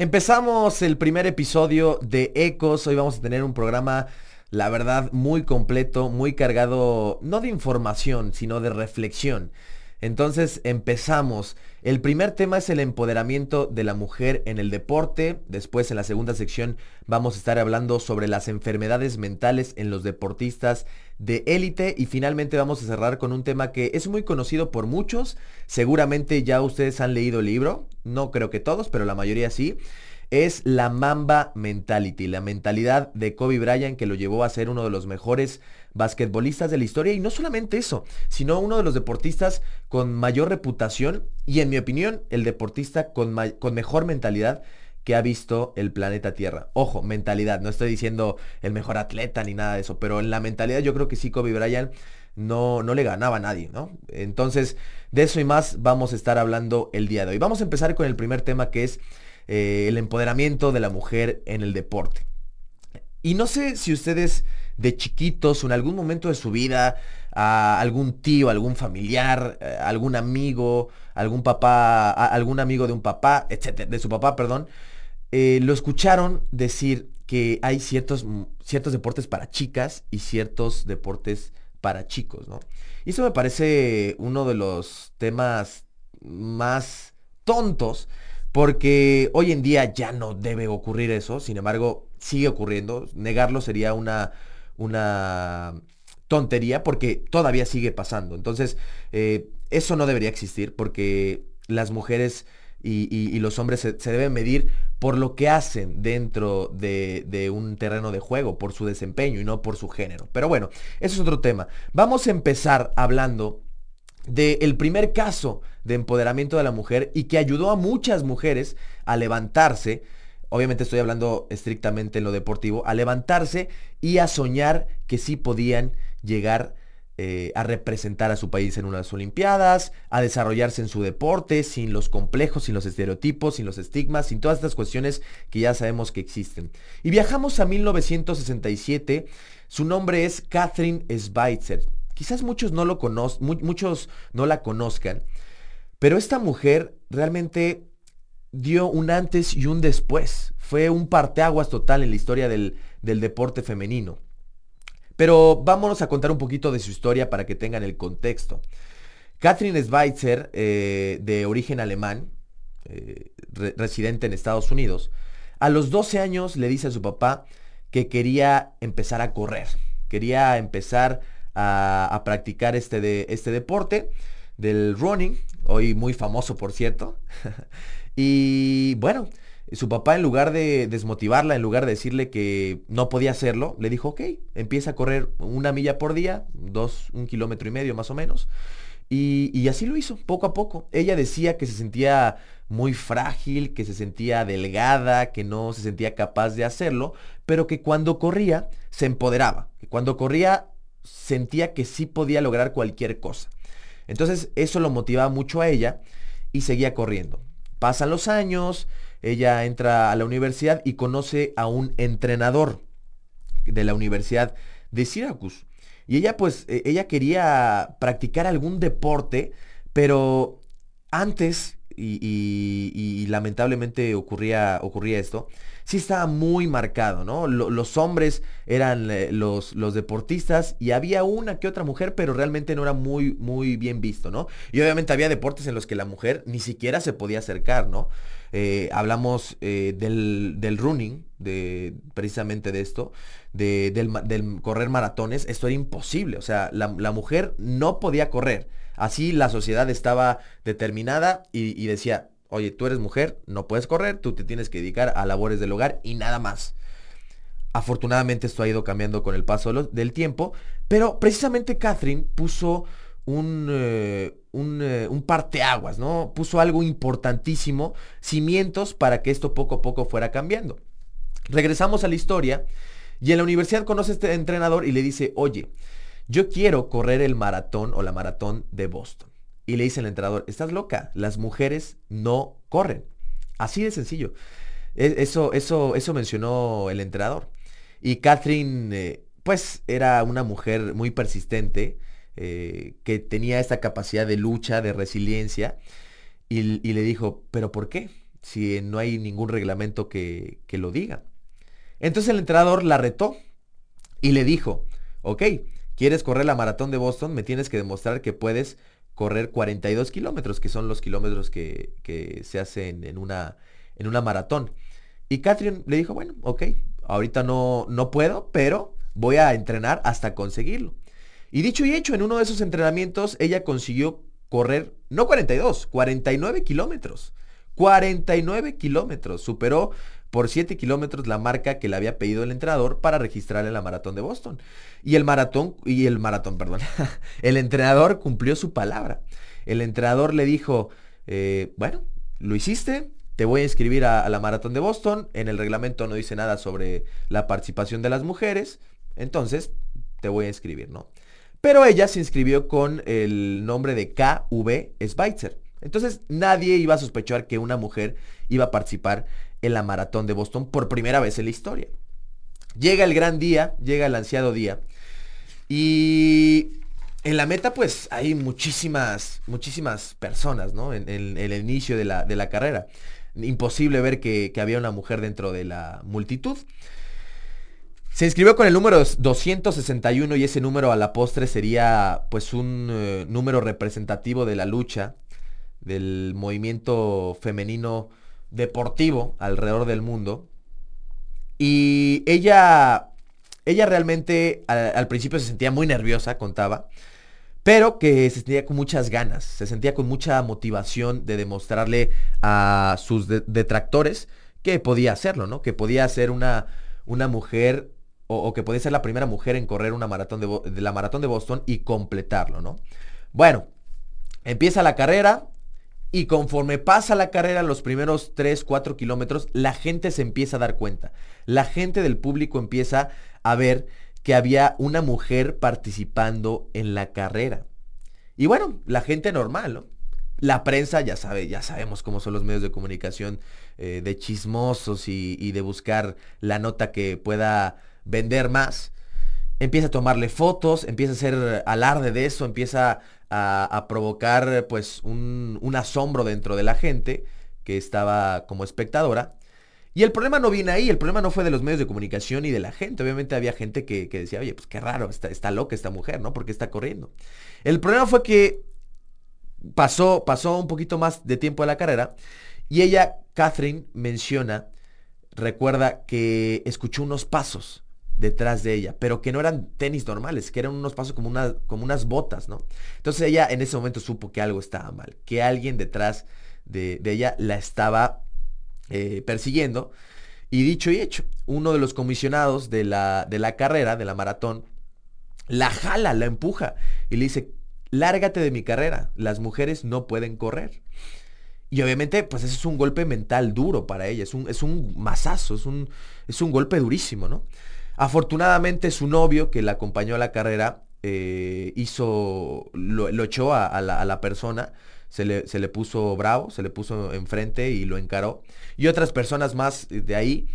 Empezamos el primer episodio de Ecos. Hoy vamos a tener un programa, la verdad, muy completo, muy cargado, no de información, sino de reflexión. Entonces empezamos. El primer tema es el empoderamiento de la mujer en el deporte. Después en la segunda sección vamos a estar hablando sobre las enfermedades mentales en los deportistas de élite. Y finalmente vamos a cerrar con un tema que es muy conocido por muchos. Seguramente ya ustedes han leído el libro. No creo que todos, pero la mayoría sí es la Mamba Mentality, la mentalidad de Kobe Bryant que lo llevó a ser uno de los mejores basquetbolistas de la historia. Y no solamente eso, sino uno de los deportistas con mayor reputación y en mi opinión el deportista con, con mejor mentalidad que ha visto el planeta Tierra. Ojo, mentalidad, no estoy diciendo el mejor atleta ni nada de eso, pero en la mentalidad yo creo que sí Kobe Bryant no, no le ganaba a nadie, ¿no? Entonces, de eso y más vamos a estar hablando el día de hoy. Vamos a empezar con el primer tema que es eh, el empoderamiento de la mujer en el deporte. Y no sé si ustedes de chiquitos o en algún momento de su vida a algún tío, algún familiar, eh, algún amigo, algún papá, algún amigo de un papá, etcétera, de su papá, perdón, eh, lo escucharon decir que hay ciertos, ciertos deportes para chicas y ciertos deportes para chicos, ¿no? Y eso me parece uno de los temas más tontos porque hoy en día ya no debe ocurrir eso, sin embargo, sigue ocurriendo. Negarlo sería una, una tontería porque todavía sigue pasando. Entonces, eh, eso no debería existir porque las mujeres y, los hombres se, deben medir por lo que hacen dentro de, de, un terreno de juego, por su desempeño y no por su género. Pero bueno, eso es otro tema. Vamos a empezar hablando del primer caso de empoderamiento de la mujer y que ayudó a muchas mujeres a levantarse, obviamente estoy hablando estrictamente en lo deportivo, a levantarse y a soñar que sí podían llegar eh, a representar a su país en unas Olimpiadas, a desarrollarse en su deporte, sin los complejos, sin los estereotipos, sin los estigmas, sin todas estas cuestiones que ya sabemos que existen. Y viajamos a 1967, su nombre es Catherine Schweitzer. Quizás muchos no lo conozcan, muchos no la conozcan, pero esta mujer realmente dio un antes y un después. Fue un parteaguas total en la historia del, deporte femenino. Pero vámonos a contar un poquito de su historia para que tengan el contexto. Catherine Schweitzer, eh, de origen alemán, eh, residente en Estados Unidos, a los 12 años le dice a su papá que quería empezar a correr, quería empezar a, practicar este, de, este deporte del running, hoy muy famoso por cierto. y bueno, su papá en lugar de desmotivarla, en lugar de decirle que no podía hacerlo, le dijo, ok, empieza a correr una milla por día, dos, un kilómetro y medio más o menos. Y, y, así lo hizo, poco a poco. Ella decía que se sentía muy frágil, que se sentía delgada, que no se sentía capaz de hacerlo, pero que cuando corría se empoderaba, que cuando corría sentía que sí podía lograr cualquier cosa. Entonces eso lo motivaba mucho a ella y seguía corriendo. Pasan los años, ella entra a la universidad y conoce a un entrenador de la Universidad de Syracuse. Y ella pues, e, ella quería practicar algún deporte, pero antes, y, lamentablemente ocurría, ocurría esto, sí estaba muy marcado, ¿no? los hombres eran eh, los, los, deportistas y había una que otra mujer, pero realmente no era muy, muy bien visto, ¿no? Y obviamente había deportes en los que la mujer ni siquiera se podía acercar, ¿no? Eh, hablamos eh, del, running, de, precisamente de esto, de, del, correr maratones, esto era imposible, o sea, la, mujer no podía correr. Así la sociedad estaba determinada y decía, oye, tú eres mujer, no puedes correr, tú te tienes que dedicar a labores del hogar y nada más. Afortunadamente esto ha ido cambiando con el paso del tiempo, pero precisamente Catherine puso un, eh, un, eh, un, parteaguas, ¿no? Puso algo importantísimo, cimientos para que esto poco a poco fuera cambiando. Regresamos a la historia y en la universidad conoce a este entrenador y le dice, oye, yo quiero correr el maratón o la maratón de Boston. Y le dice el entrenador, estás loca, las mujeres no corren. Así de sencillo. E, eso, eso, eso mencionó el entrenador. Y Catherine, eh, pues era una mujer muy persistente, eh, que tenía esta capacidad de lucha, de resiliencia, y, le dijo, ¿pero por qué? si no hay ningún reglamento que, que lo diga. Entonces el entrenador la retó y le dijo, ok, ¿quieres correr la maratón de Boston? Me tienes que demostrar que puedes correr 42 kilómetros, que son los kilómetros que, que se hacen en una, en una maratón. Y Catherine le dijo, bueno, ok, ahorita no, no puedo, pero voy a entrenar hasta conseguirlo. Y dicho y hecho, en uno de esos entrenamientos ella consiguió correr, no 42, 49 kilómetros. 49 kilómetros. Superó por 7 kilómetros la marca que le había pedido el entrenador para registrarle la maratón de Boston. Y el maratón, y el maratón, perdón, el entrenador cumplió su palabra. El entrenador le dijo, eh, bueno, lo hiciste, te voy a inscribir a, a, la maratón de Boston. En el reglamento no dice nada sobre la participación de las mujeres. Entonces, te voy a inscribir, ¿no? Pero ella se inscribió con el nombre de KV Schweitzer. Entonces nadie iba a sospechar que una mujer iba a participar en la maratón de Boston por primera vez en la historia. Llega el gran día, llega el ansiado día. Y en la meta pues hay muchísimas, muchísimas personas, ¿no? En, el inicio de la, de la, carrera. Imposible ver que, había una mujer dentro de la multitud. Se inscribió con el número 261 y ese número a la postre sería pues un eh, número representativo de la lucha del movimiento femenino deportivo alrededor del mundo. Y ella, ella realmente al, principio se sentía muy nerviosa, contaba, pero que se sentía con muchas ganas, se sentía con mucha motivación de demostrarle a sus de, detractores que podía hacerlo, ¿no? Que podía ser una, una mujer o, o, que podía ser la primera mujer en correr una maratón de, de la maratón de Boston y completarlo, ¿no? Bueno, empieza la carrera, y conforme pasa la carrera, los primeros 3, 4 kilómetros, la gente se empieza a dar cuenta. La gente del público empieza a ver que había una mujer participando en la carrera. Y bueno, la gente normal, ¿no? La prensa, ya sabe, ya sabemos cómo son los medios de comunicación eh, de chismosos y, y de buscar la nota que pueda vender más empieza a tomarle fotos, empieza a hacer alarde de eso, empieza a, provocar pues un, asombro dentro de la gente que estaba como espectadora. Y el problema no viene ahí, el problema no fue de los medios de comunicación y de la gente. Obviamente había gente que, que decía, oye, pues qué raro, está, está, loca esta mujer, ¿no? Porque está corriendo. El problema fue que pasó, pasó un poquito más de tiempo de la carrera y ella, Catherine, menciona, recuerda que escuchó unos pasos detrás de ella, pero que no eran tenis normales, que eran unos pasos como, una, como unas botas, ¿no? Entonces ella en ese momento supo que algo estaba mal, que alguien detrás de, de ella la estaba eh, persiguiendo. Y dicho y hecho, uno de los comisionados de la, de la carrera, de la maratón, la jala, la empuja y le dice, lárgate de mi carrera, las mujeres no pueden correr. Y obviamente, pues ese es un golpe mental duro para ella, es un, es un masazo, es un, es un golpe durísimo, ¿no? Afortunadamente su novio, que la acompañó a la carrera, eh, hizo, lo, echó a, la, persona, se le, se le, puso bravo, se le puso enfrente y lo encaró. Y otras personas más de ahí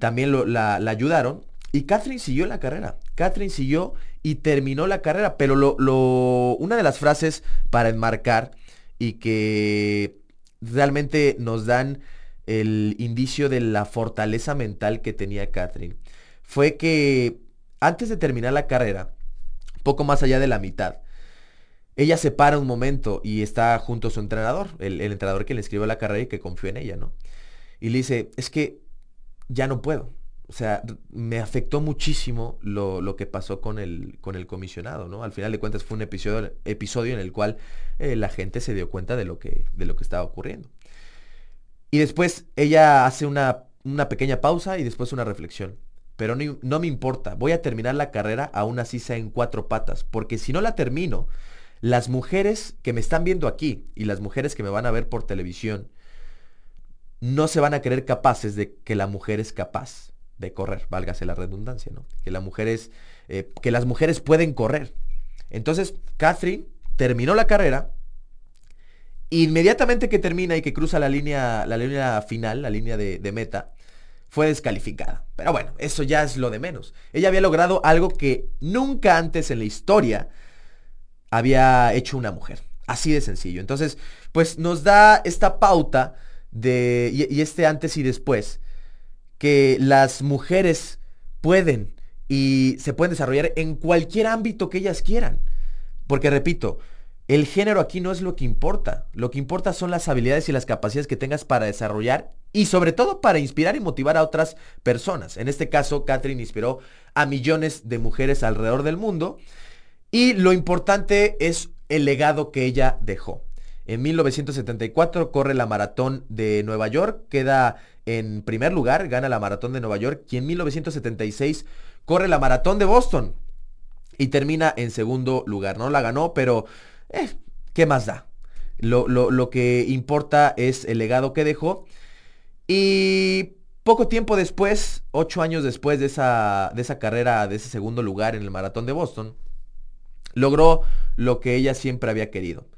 también la, la, ayudaron. Y Catherine siguió la carrera. Catherine siguió y terminó la carrera. Pero lo, lo, una de las frases para enmarcar y que realmente nos dan el indicio de la fortaleza mental que tenía Catherine fue que antes de terminar la carrera, poco más allá de la mitad, ella se para un momento y está junto a su entrenador, el, entrenador que le escribió la carrera y que confió en ella, ¿no? Y le dice, es que ya no puedo. O sea, me afectó muchísimo lo, lo, que pasó con el, con el comisionado, ¿no? Al final de cuentas fue un episodio, episodio en el cual eh, la gente se dio cuenta de lo que, de lo que estaba ocurriendo. Y después ella hace una, una pequeña pausa y después una reflexión pero no, me importa, voy a terminar la carrera aún así sea en cuatro patas, porque si no la termino, las mujeres que me están viendo aquí y las mujeres que me van a ver por televisión, no se van a creer capaces de que la mujer es capaz de correr, válgase la redundancia, ¿no? Que eh, que las mujeres pueden correr. Entonces, Catherine terminó la carrera, inmediatamente que termina y que cruza la línea, la línea final, la línea de meta, fue descalificada. Pero bueno, eso ya es lo de menos. Ella había logrado algo que nunca antes en la historia había hecho una mujer. Así de sencillo. Entonces, pues nos da esta pauta de, y, este antes y después, que las mujeres pueden y se pueden desarrollar en cualquier ámbito que ellas quieran. Porque repito, el género aquí no es lo que importa. Lo que importa son las habilidades y las capacidades que tengas para desarrollar y sobre todo para inspirar y motivar a otras personas. En este caso, Catherine inspiró a millones de mujeres alrededor del mundo y lo importante es el legado que ella dejó. En 1974 corre la maratón de Nueva York, queda en primer lugar, gana la maratón de Nueva York y en 1976 corre la maratón de Boston y termina en segundo lugar. No la ganó, pero eh, ¿qué más da? Lo, lo, que importa es el legado que dejó. Y poco tiempo después, ocho años después de esa, de esa carrera, de ese segundo lugar en el maratón de Boston, logró lo que ella siempre había querido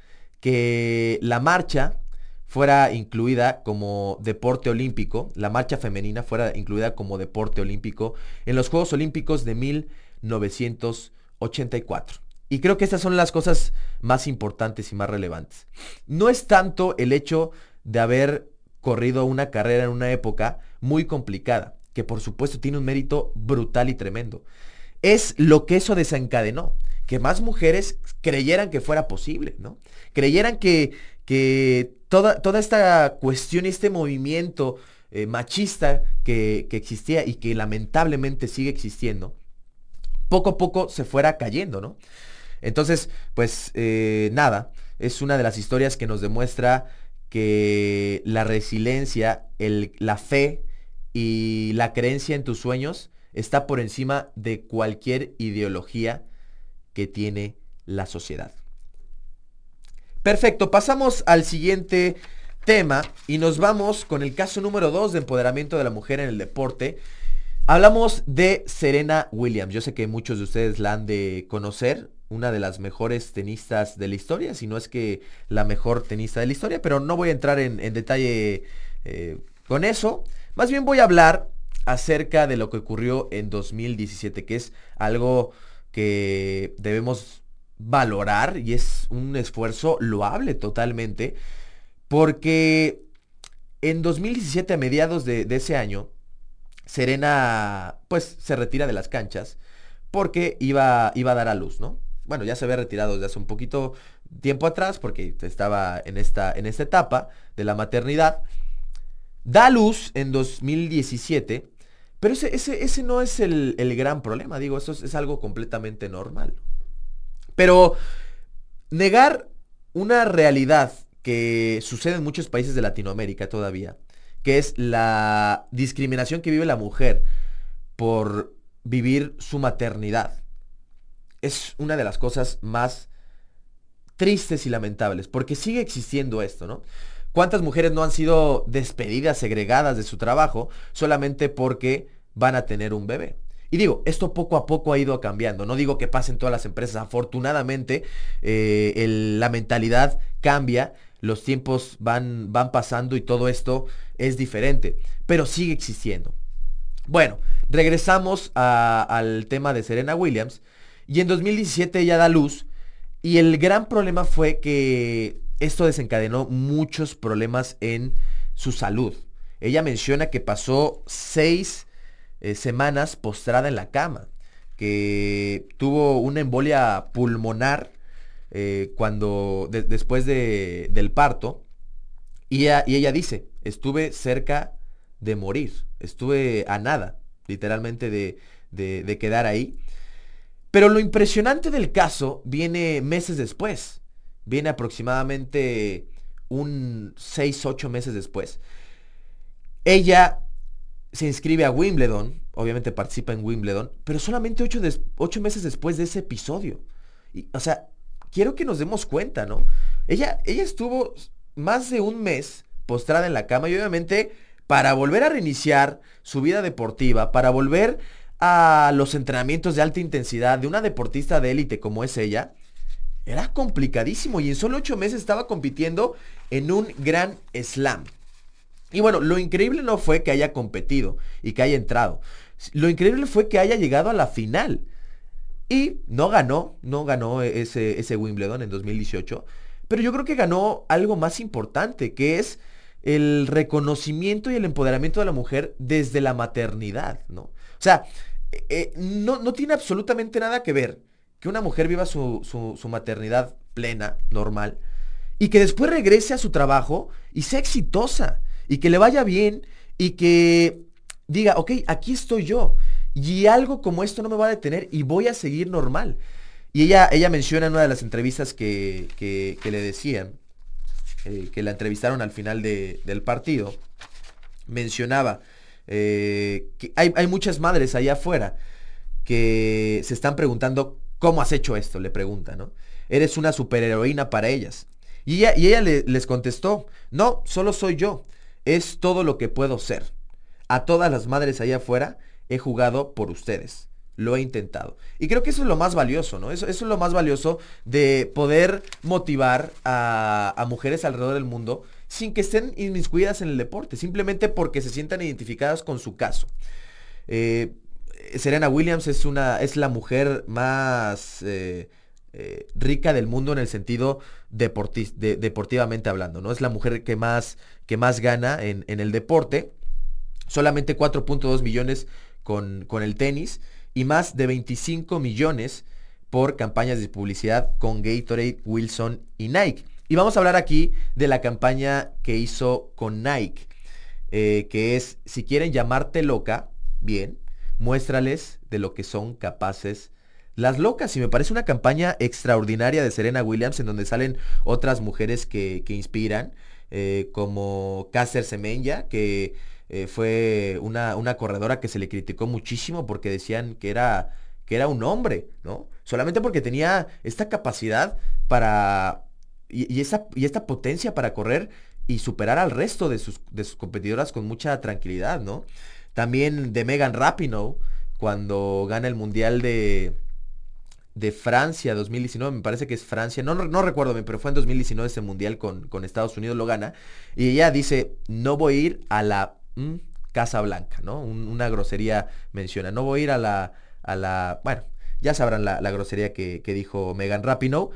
que la marcha fuera incluida como deporte olímpico, la marcha femenina fuera incluida como deporte olímpico en los Juegos Olímpicos de 1984. Y creo que estas son las cosas más importantes y más relevantes. No es tanto el hecho de haber corrido una carrera en una época muy complicada, que por supuesto tiene un mérito brutal y tremendo. Es lo que eso desencadenó que más mujeres creyeran que fuera posible, ¿no? Creyeran que, que toda, toda esta cuestión y este movimiento eh, machista que, existía y que lamentablemente sigue existiendo, poco a poco se fuera cayendo, ¿no? Entonces, pues eh, nada, es una de las historias que nos demuestra que la resiliencia, el, la fe y la creencia en tus sueños está por encima de cualquier ideología que tiene la sociedad. Perfecto, pasamos al siguiente tema y nos vamos con el caso número 2 de empoderamiento de la mujer en el deporte. Hablamos de Serena Williams. Yo sé que muchos de ustedes la han de conocer, una de las mejores tenistas de la historia, si no es que la mejor tenista de la historia, pero no voy a entrar en, detalle eh, con eso. Más bien voy a hablar acerca de lo que ocurrió en 2017, que es algo que debemos valorar y es un esfuerzo loable totalmente, porque en 2017, a mediados de, ese año, Serena pues se retira de las canchas porque iba, iba a dar a luz, ¿no? Bueno, ya se había retirado desde hace un poquito tiempo atrás porque estaba en esta, en esta etapa de la maternidad. Da luz en 2017 pero ese, ese, no es el, gran problema, digo, eso es, algo completamente normal. Pero negar una realidad que sucede en muchos países de Latinoamérica todavía, que es la discriminación que vive la mujer por vivir su maternidad, es una de las cosas más tristes y lamentables, porque sigue existiendo esto, ¿no? ¿Cuántas mujeres no han sido despedidas, segregadas de su trabajo solamente porque van a tener un bebé? Y digo, esto poco a poco ha ido cambiando. No digo que pasen todas las empresas. Afortunadamente, eh, la mentalidad cambia, los tiempos van, van pasando y todo esto es diferente. Pero sigue existiendo. Bueno, regresamos al tema de Serena Williams. Y en 2017 ella da luz. Y el gran problema fue que esto desencadenó muchos problemas en su salud. Ella menciona que pasó seis eh, semanas postrada en la cama, que tuvo una embolia pulmonar eh, cuando después del parto y ella, dice, estuve cerca de morir, estuve a nada, literalmente de, de quedar ahí. Pero lo impresionante del caso viene meses después viene aproximadamente un 6, 8 meses después. Ella se inscribe a Wimbledon, obviamente participa en Wimbledon, pero solamente 8, meses después de ese episodio. Y, o sea, quiero que nos demos cuenta, ¿no? Ella, ella estuvo más de un mes postrada en la cama y obviamente para volver a reiniciar su vida deportiva, para volver a los entrenamientos de alta intensidad de una deportista de élite como es ella, era complicadísimo y en solo ocho meses estaba compitiendo en un gran slam. Y bueno, lo increíble no fue que haya competido y que haya entrado. Lo increíble fue que haya llegado a la final. Y no ganó, no ganó ese, ese Wimbledon en 2018. Pero yo creo que ganó algo más importante, que es el reconocimiento y el empoderamiento de la mujer desde la maternidad, ¿no? O sea, eh, no, no, tiene absolutamente nada que ver que una mujer viva su, su, maternidad plena, normal, y que después regrese a su trabajo y sea exitosa, y que le vaya bien, y que diga, ok, aquí estoy yo, y algo como esto no me va a detener y voy a seguir normal. Y ella, ella menciona en una de las entrevistas que, que, le decían, eh, que la entrevistaron al final del partido, mencionaba eh, que hay, hay, muchas madres allá afuera que se están preguntando, ¿cómo has hecho esto? Le pregunta, ¿no? Eres una superheroína para ellas. Y ella, y ella les contestó, no, solo soy yo, es todo lo que puedo ser. A todas las madres allá afuera he jugado por ustedes lo he intentado. Y creo que eso es lo más valioso, ¿no? Eso, es lo más valioso de poder motivar a, mujeres alrededor del mundo sin que estén inmiscuidas en el deporte, simplemente porque se sientan identificadas con su caso. Eh, Serena Williams es, una, es la mujer más eh, eh, rica del mundo en el sentido deportivamente hablando, ¿no? Es la mujer que más, que más gana en, en el deporte. Solamente 4.2 millones con, con el tenis y más de 25 millones por campañas de publicidad con Gatorade, Wilson y Nike. Y vamos a hablar aquí de la campaña que hizo con Nike, eh, que es, si quieren llamarte loca, bien, muéstrales de lo que son capaces las locas. Y me parece una campaña extraordinaria de Serena Williams, en donde salen otras mujeres que, inspiran, eh, como Caster Semenya, que eh, fue una, una, corredora que se le criticó muchísimo porque decían que era, que era un hombre, ¿no? Solamente porque tenía esta capacidad para, y, esa, y esta potencia para correr y superar al resto de sus, de sus competidoras con mucha tranquilidad, ¿no? También de Megan Rapinoe, cuando gana el Mundial de, de Francia 2019, me parece que es Francia, no, no recuerdo bien, pero fue en 2019 ese mundial con, con, Estados Unidos, lo gana. Y ella dice, no voy a ir a la Casa Blanca, ¿no? una grosería menciona. No voy a ir a la, a la, bueno, ya sabrán la, grosería que, dijo Megan Rapinoe,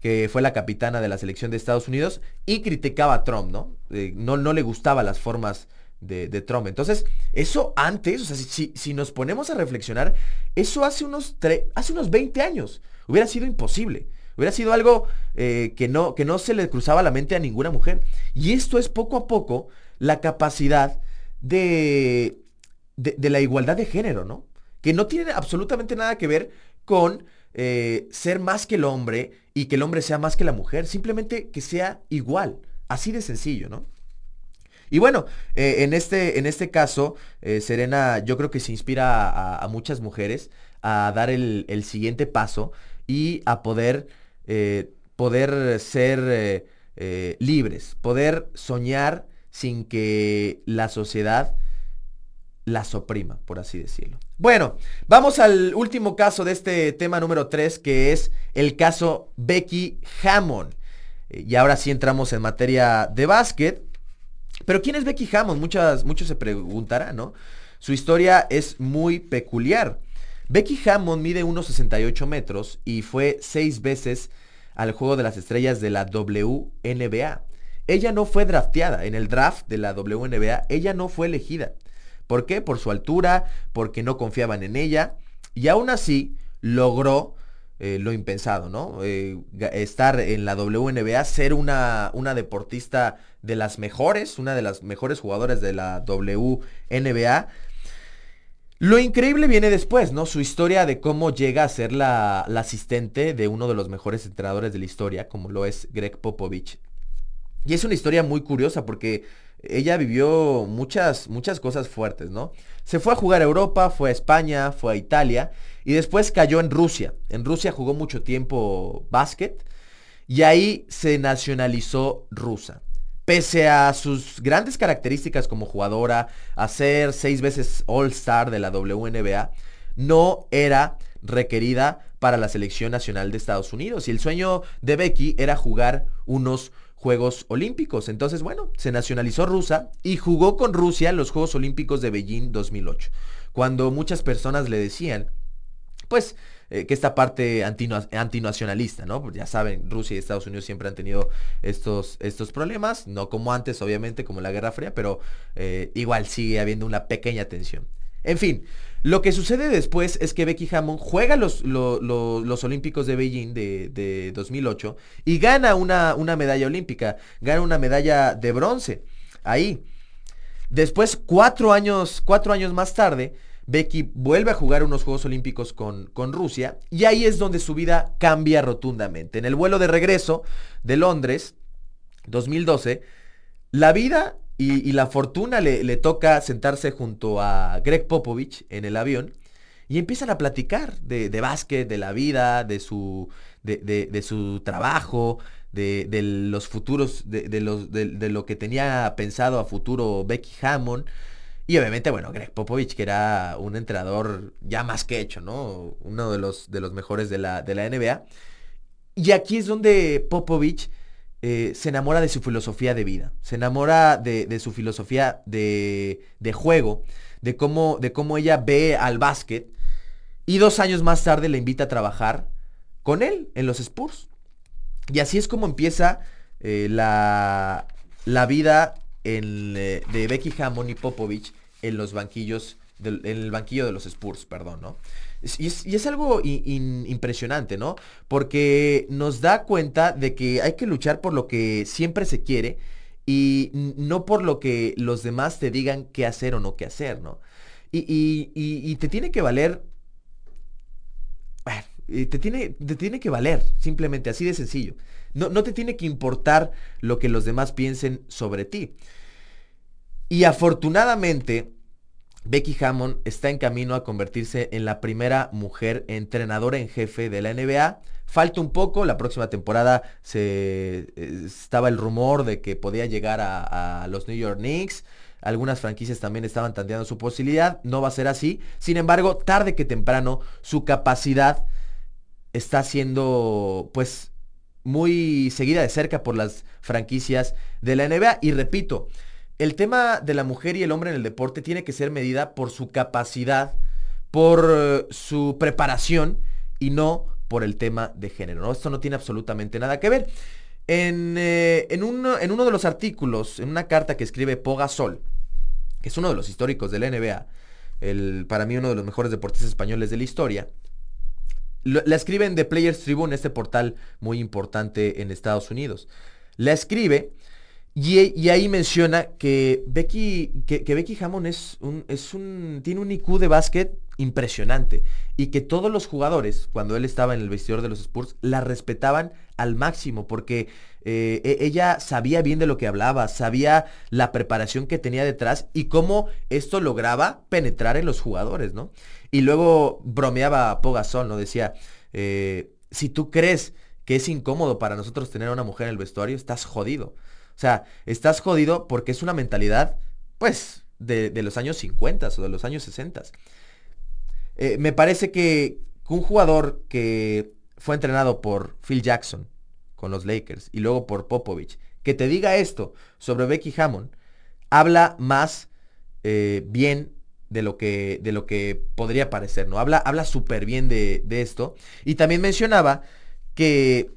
que fue la capitana de la selección de Estados Unidos y criticaba a Trump, ¿no? Eh, no, no le gustaban las formas de, Trump. Entonces, eso antes, o sea, si, si nos ponemos a reflexionar, eso hace unos, hace unos 20 años hubiera sido imposible. Hubiera sido algo eh, que, no, que no se le cruzaba la mente a ninguna mujer. Y esto es poco a poco la capacidad de, de, la igualdad de género, ¿no? Que no tiene absolutamente nada que ver con eh, ser más que el hombre y que el hombre sea más que la mujer, simplemente que sea igual, así de sencillo, ¿no? Y bueno, eh, en, este, en este caso, eh, Serena yo creo que se inspira a, muchas mujeres a dar el, el, siguiente paso y a poder, poder ser libres, poder soñar sin que la sociedad las oprima, por así decirlo. Bueno, vamos al último caso de este tema número 3, que es el caso Becky Hammond. Eh, y ahora sí entramos en materia de básquet. Pero ¿quién es Becky Hammond? Muchas, muchos se preguntarán, ¿no? Su historia es muy peculiar. Becky Hammond mide 1,68 metros y fue seis veces al Juego de las Estrellas de la WNBA. Ella no fue drafteada en el draft de la WNBA, ella no fue elegida. ¿Por qué? Por su altura, porque no confiaban en ella y aún así logró eh, lo impensado, ¿no? Eh, estar en la WNBA, ser una, una deportista de las mejores, una de las mejores jugadoras de la WNBA. Lo increíble viene después, ¿no? Su historia de cómo llega a ser la, la, asistente de uno de los mejores entrenadores de la historia, como lo es Greg Popovich. Y es una historia muy curiosa porque ella vivió muchas, muchas cosas fuertes, ¿no? Se fue a jugar a Europa, fue a España, fue a Italia y después cayó en Rusia. En Rusia jugó mucho tiempo básquet y ahí se nacionalizó rusa. Pese a sus grandes características como jugadora, a ser seis veces All-Star de la WNBA, no era requerida para la selección nacional de Estados Unidos. Y el sueño de Becky era jugar unos Juegos Olímpicos. Entonces, bueno, se nacionalizó rusa y jugó con Rusia en los Juegos Olímpicos de Beijing 2008. Cuando muchas personas le decían pues eh, que esta parte antinacionalista, ¿no? Pues ya saben, Rusia y Estados Unidos siempre han tenido estos, estos problemas, no como antes, obviamente, como la Guerra Fría, pero eh, igual sigue habiendo una pequeña tensión. En fin, lo que sucede después es que Becky Hammond juega los, los Olímpicos de Beijing de, 2008 y gana una, una medalla olímpica, gana una medalla de bronce. Ahí. Después, cuatro años, cuatro años más tarde, Becky vuelve a jugar unos Juegos Olímpicos con, con, Rusia y ahí es donde su vida cambia rotundamente. En el vuelo de regreso de Londres, 2012, la vida y, la fortuna le, toca sentarse junto a Greg Popovich en el avión y empiezan a platicar de, de básquet, de la vida, de su, de, su trabajo, de, los futuros, de, los, de, lo que tenía pensado a futuro Becky Hammond. Y obviamente, bueno, Greg Popovich, que era un entrenador ya más que hecho, ¿no? Uno de los, de los mejores de la, de la NBA. Y aquí es donde Popovich eh, se enamora de su filosofía de vida, se enamora de, su filosofía de, de, juego, de cómo, de cómo ella ve al básquet. Y dos años más tarde le invita a trabajar con él en los Spurs. Y así es como empieza eh, la, la vida eh, de Becky Hammond y Popovich en los banquillos, en el banquillo de los Spurs, perdón, ¿no? Y es, algo impresionante, ¿no? Porque nos da cuenta de que hay que luchar por lo que siempre se quiere y no por lo que los demás te digan qué hacer o no qué hacer, ¿no? Y, te tiene que valer... te tiene, te tiene que valer, simplemente, así de sencillo. No, no te tiene que importar lo que los demás piensen sobre ti. Y afortunadamente, Becky Hammond está en camino a convertirse en la primera mujer entrenadora en jefe de la NBA. Falta un poco, la próxima temporada se eh, estaba el rumor de que podía llegar a, los New York Knicks. Algunas franquicias también estaban tanteando su posibilidad. No va a ser así. Sin embargo, tarde que temprano, su capacidad está siendo, pues, muy seguida de cerca por las franquicias de la NBA. Y repito, el tema de la mujer y el hombre en el deporte tiene que ser medida por su capacidad, por eh, su preparación y no por el tema de género. Esto no tiene absolutamente nada que ver. En, eh, en, uno, de los artículos, en una carta que escribe Poga Sol, que es uno de los históricos de la NBA, el, para mí uno de los mejores deportistas españoles de la historia, la escribe en The Players Tribune, este portal muy importante en Estados Unidos. La escribe y, ahí menciona que Becky, que, Becky Hammond es un, es un, tiene un IQ de básquet impresionante y que todos los jugadores, cuando él estaba en el vestidor de los Spurs, la respetaban al máximo porque eh, e, ella sabía bien de lo que hablaba, sabía la preparación que tenía detrás y cómo esto lograba penetrar en los jugadores, ¿no? Y luego bromeaba a Pogasol, ¿no? Decía, eh, si tú crees que es incómodo para nosotros tener a una mujer en el vestuario, estás jodido. Sea, estás jodido porque es una mentalidad, pues, de, los años 50 o de los años 60. Eh, me parece que un jugador que fue entrenado por Phil Jackson con los Lakers y luego por Popovich, que te diga esto sobre Becky Hammond, habla más eh, bien de lo, que, de lo que podría parecer, ¿no? Habla, habla súper bien de, de esto. Y también mencionaba que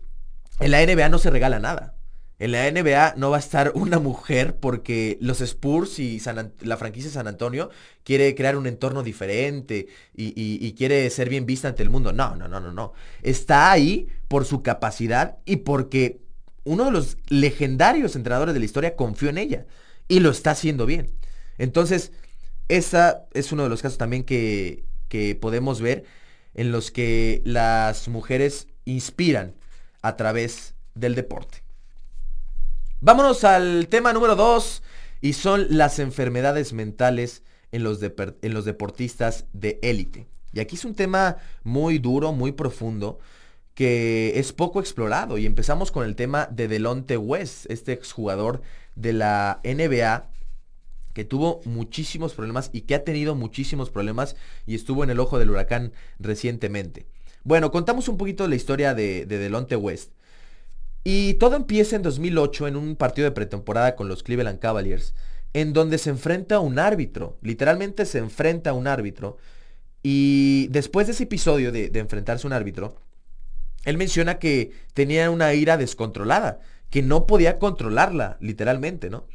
en la NBA no se regala nada. En la NBA no va a estar una mujer porque los Spurs y la franquicia San Antonio quiere crear un entorno diferente y, quiere ser bien vista ante el mundo. No, no, no, no, no. Está ahí por su capacidad y porque uno de los legendarios entrenadores de la historia confió en ella y lo está haciendo bien. Entonces, esa es uno de los casos también que, que podemos ver en los que las mujeres inspiran a través del deporte. Vámonos al tema número 2 y son las enfermedades mentales en los, deportistas de élite. Y aquí es un tema muy duro, muy profundo, que es poco explorado. Y empezamos con el tema de Delonte West, este exjugador de la NBA que tuvo muchísimos problemas y que ha tenido muchísimos problemas y estuvo en el ojo del huracán recientemente. Bueno, contamos un poquito la historia de, de Delonte West. Y todo empieza en 2008 en un partido de pretemporada con los Cleveland Cavaliers, en donde se enfrenta a un árbitro, literalmente se enfrenta a un árbitro, Y después de ese episodio de, enfrentarse a un árbitro, él menciona que tenía una ira descontrolada, que no podía controlarla, literalmente, ¿no?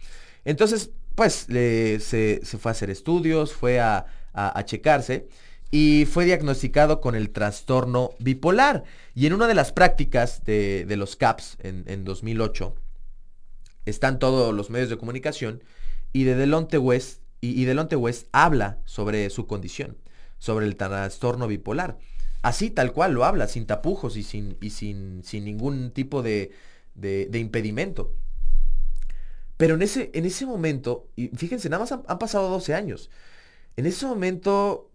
Entonces, pues, se, fue a hacer estudios, fue a, checarse y fue diagnosticado con el trastorno bipolar. Y en una de las prácticas de, los CAPS en, en, 2008, están todos los medios de comunicación y de Delonte West, y, y Delonte West habla sobre su condición sobre el trastorno bipolar. Así, tal cual, lo habla, sin tapujos y sin, y sin, sin ningún tipo de, de, impedimento. Pero en ese, en ese momento, y fíjense, nada más han, pasado 12 años. En ese momento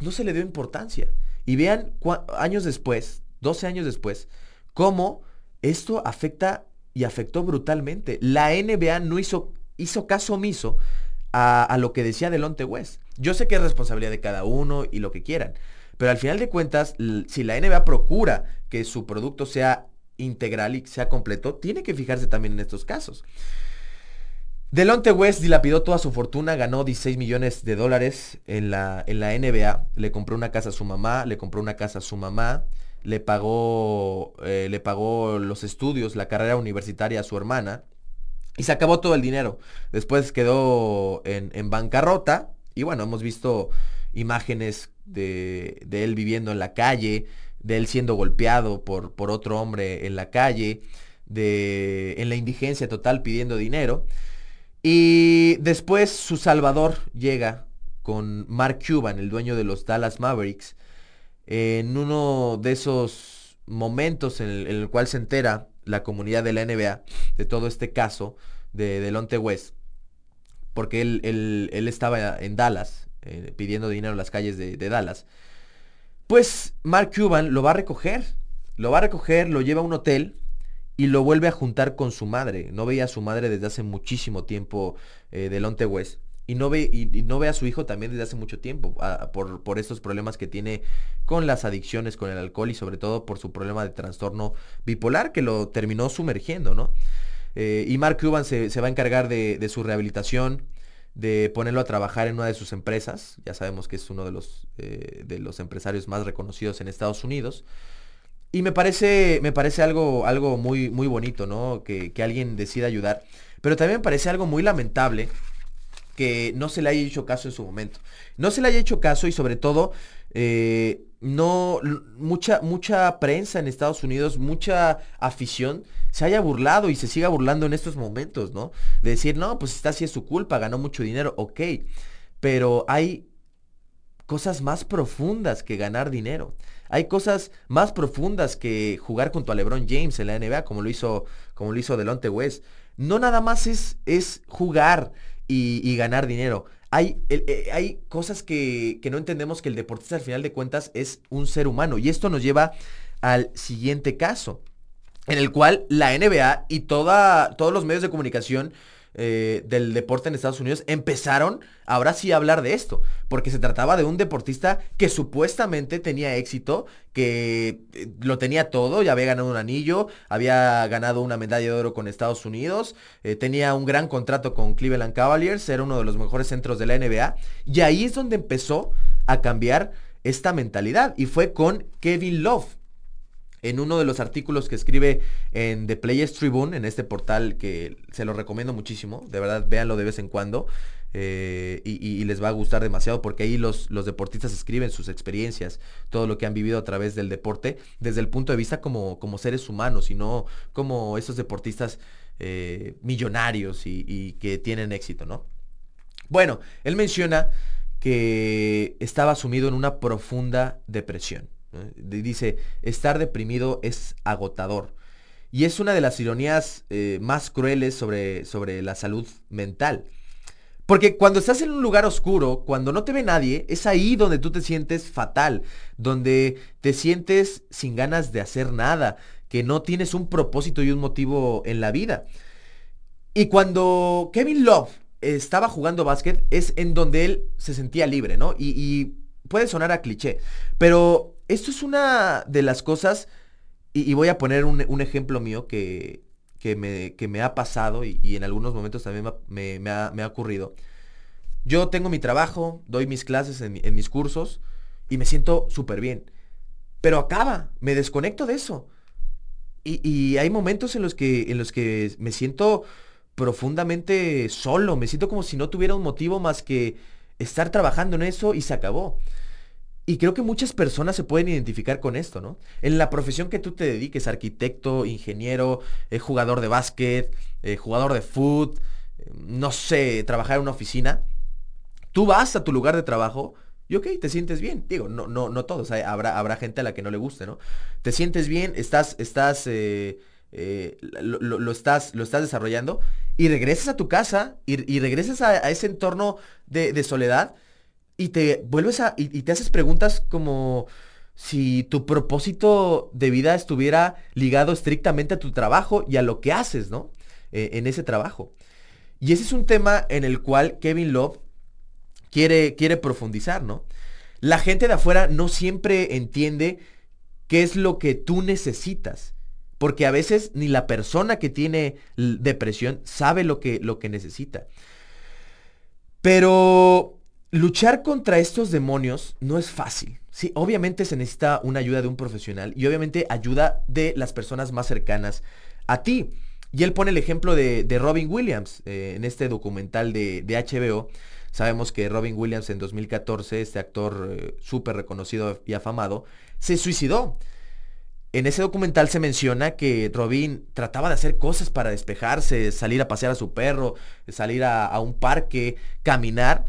no se le dio importancia. Y vean años después, 12 años después, cómo esto afecta y afectó brutalmente. La NBA no hizo, hizo caso omiso a, a lo que decía Delonte West. Yo sé que es responsabilidad de cada uno y lo que quieran, pero al final de cuentas, si la NBA procura que su producto sea integral y sea completo, tiene que fijarse también en estos casos. Delonte West dilapidó toda su fortuna, ganó 16 millones de dólares en la, en la NBA, le compró una casa a su mamá, le compró una casa a su mamá, le pagó, eh, le pagó los estudios, la carrera universitaria a su hermana, y se acabó todo el dinero. Después quedó en, en bancarrota, y bueno, hemos visto imágenes de, él viviendo en la calle, de él siendo golpeado por, por otro hombre en la calle, de, en la indigencia total pidiendo dinero. Y después su salvador llega con Mark Cuban, el dueño de los Dallas Mavericks, en uno de esos momentos en el, cual se entera la comunidad de la NBA de todo este caso de Delonte West porque él, él, estaba en Dallas, eh, pidiendo dinero en las calles de, Dallas, pues Mark Cuban lo va a recoger, lo va a recoger, lo lleva a un hotel y lo vuelve a juntar con su madre. No veía a su madre desde hace muchísimo tiempo eh, Delonte West. Y no, ve, y, no ve a su hijo también desde hace mucho tiempo, por, por estos problemas que tiene con las adicciones, con el alcohol y sobre todo por su problema de trastorno bipolar que lo terminó sumergiendo, ¿no? Eh, y Mark Cuban se, va a encargar de, su rehabilitación, de ponerlo a trabajar en una de sus empresas. Ya sabemos que es uno de los, eh, de los empresarios más reconocidos en Estados Unidos. Y me parece, me parece algo, algo muy, muy bonito, ¿no? Que, que alguien decida ayudar. Pero también me parece algo muy lamentable que no se le haya hecho caso en su momento. No se le haya hecho caso y sobre todo eh, no mucha mucha prensa en Estados Unidos, mucha afición se haya burlado y se siga burlando en estos momentos, ¿no? De decir, no, pues está así es su culpa, ganó mucho dinero, ok. Pero hay cosas más profundas que ganar dinero. Hay cosas más profundas que jugar junto a LeBron James en la NBA, como lo hizo, como lo hizo Delonte West. No nada más es, es jugar y ganar dinero hay, eh, hay cosas que, que, no entendemos que el deportista al final de cuentas es un ser humano. Y esto nos lleva al siguiente caso, en el cual la NBA y toda, todos los medios de comunicación eh, del deporte en Estados Unidos empezaron ahora sí a hablar de esto, porque se trataba de un deportista que supuestamente tenía éxito, que eh, lo tenía todo, ya había ganado un anillo, había ganado una medalla de oro con Estados Unidos, eh, tenía un gran contrato con Cleveland Cavaliers, era uno de los mejores centros de la NBA, y ahí es donde empezó a cambiar esta mentalidad, y fue con Kevin Love en uno de los artículos que escribe en The Players Tribune, en este portal que se lo recomiendo muchísimo, de verdad véanlo de vez en cuando. Eh, y, les va a gustar demasiado porque ahí los, deportistas escriben sus experiencias, todo lo que han vivido a través del deporte, desde el punto de vista como, como seres humanos y no como esos deportistas eh, millonarios y, y que tienen éxito, ¿no? Bueno, él menciona que estaba sumido en una profunda depresión. Dice, estar deprimido es agotador. Y es una de las ironías eh, más crueles sobre, sobre la salud mental. Porque cuando estás en un lugar oscuro, cuando no te ve nadie, es ahí donde tú te sientes fatal, donde te sientes sin ganas de hacer nada, que no tienes un propósito y un motivo en la vida. Y cuando Kevin Love estaba jugando básquet, es en donde él se sentía libre, ¿no? Y, y puede sonar a cliché, pero esto es una de las cosas, y, voy a poner un, ejemplo mío que, que, me, que, me, ha pasado y, en algunos momentos también me, me, ha, ocurrido. Yo tengo mi trabajo, doy mis clases en, mis cursos y me siento súper bien. Pero acaba, me desconecto de eso. Y, hay momentos en los, que, en los que me siento profundamente solo, me siento como si no tuviera un motivo más que estar trabajando en eso y se acabó. Y creo que muchas personas se pueden identificar con esto, ¿no? En la profesión que tú te dediques, arquitecto, ingeniero, eh, jugador de básquet, eh, jugador de fútbol, eh, no sé, trabajar en una oficina, tú vas a tu lugar de trabajo y ok, te sientes bien. Digo, no, no, no todos, habrá, habrá gente a la que no le guste, ¿no? Te sientes bien, estás, estás, lo, estás, lo estás desarrollando y regresas a tu casa y, regresas a, ese entorno de soledad y te vuelves a, y, te haces preguntas como si tu propósito de vida estuviera ligado estrictamente a tu trabajo y a lo que haces, ¿no? Eh, en ese trabajo. Y ese es un tema en el cual Kevin Love quiere, quiere profundizar, ¿no? La gente de afuera no siempre entiende qué es lo que tú necesitas. Porque a veces ni la persona que tiene depresión sabe lo que, lo que necesita. Pero luchar contra estos demonios no es fácil. Sí, obviamente se necesita una ayuda de un profesional y obviamente ayuda de las personas más cercanas a ti. Y él pone el ejemplo de, Robin Williams eh, en este documental de, HBO. Sabemos que Robin Williams en 2014, este actor eh, súper reconocido y afamado, se suicidó. En ese documental se menciona que Robin trataba de hacer cosas para despejarse, salir a pasear a su perro, salir a un parque, caminar,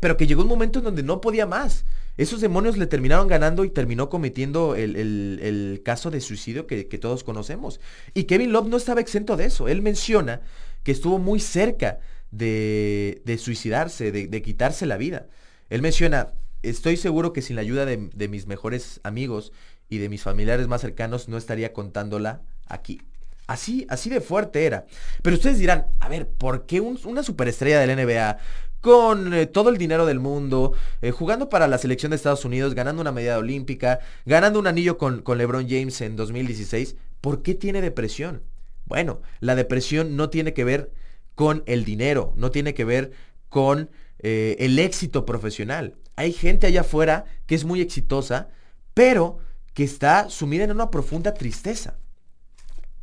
pero que llegó un momento en donde no podía más. Esos demonios le terminaron ganando y terminó cometiendo el, caso de suicidio que, todos conocemos. Y Kevin Love no estaba exento de eso. Él menciona que estuvo muy cerca de, suicidarse, de, quitarse la vida. Él menciona, estoy seguro que sin la ayuda de, mis mejores amigos y de mis familiares más cercanos no estaría contándola aquí. Así, así de fuerte era. Pero ustedes dirán, a ver, ¿por qué una superestrella del NBA con eh, todo el dinero del mundo, eh, jugando para la selección de Estados Unidos, ganando una medalla olímpica, ganando un anillo con, con LeBron James en 2016, ¿por qué tiene depresión? Bueno, la depresión no tiene que ver con el dinero, no tiene que ver con eh, el éxito profesional. Hay gente allá afuera que es muy exitosa, pero que está sumida en una profunda tristeza.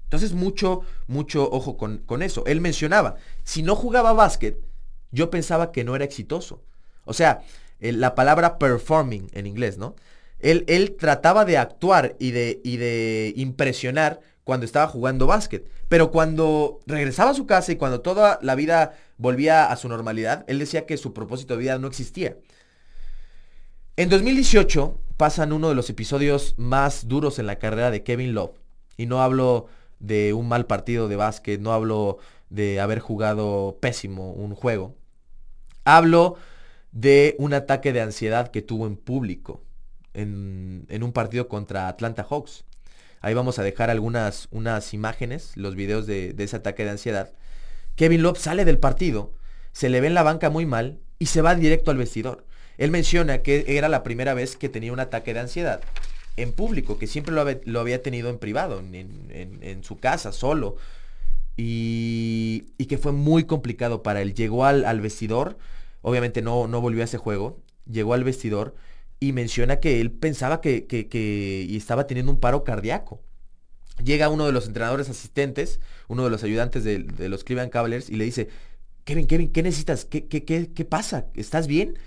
Entonces mucho, mucho ojo con, con eso. Él mencionaba, si no jugaba básquet, yo pensaba que no era exitoso. O sea, la palabra performing en inglés, ¿no? Él, él trataba de actuar y de, y de impresionar cuando estaba jugando básquet. Pero cuando regresaba a su casa y cuando toda la vida volvía a su normalidad, él decía que su propósito de vida no existía. En 2018 pasan uno de los episodios más duros en la carrera de Kevin Love. Y no hablo de un mal partido de básquet, no hablo de haber jugado pésimo un juego. Hablo de un ataque de ansiedad que tuvo en público en, un partido contra Atlanta Hawks. Ahí vamos a dejar algunas unas imágenes, los videos de, ese ataque de ansiedad. Kevin Love sale del partido, se le ve en la banca muy mal y se va directo al vestidor. Él menciona que era la primera vez que tenía un ataque de ansiedad en público, que siempre lo, había tenido en privado, en, su casa, solo. Y, que fue muy complicado para él. Llegó al, vestidor obviamente no, no volvió a ese juego, llegó al vestidor y menciona que él pensaba que, que, y estaba teniendo un paro cardíaco. Llega uno de los entrenadores asistentes, uno de los ayudantes de, los Cleveland Cavaliers y le dice, Kevin, Kevin, ¿qué necesitas? ¿Qué, qué, qué, pasa? ¿Estás bien?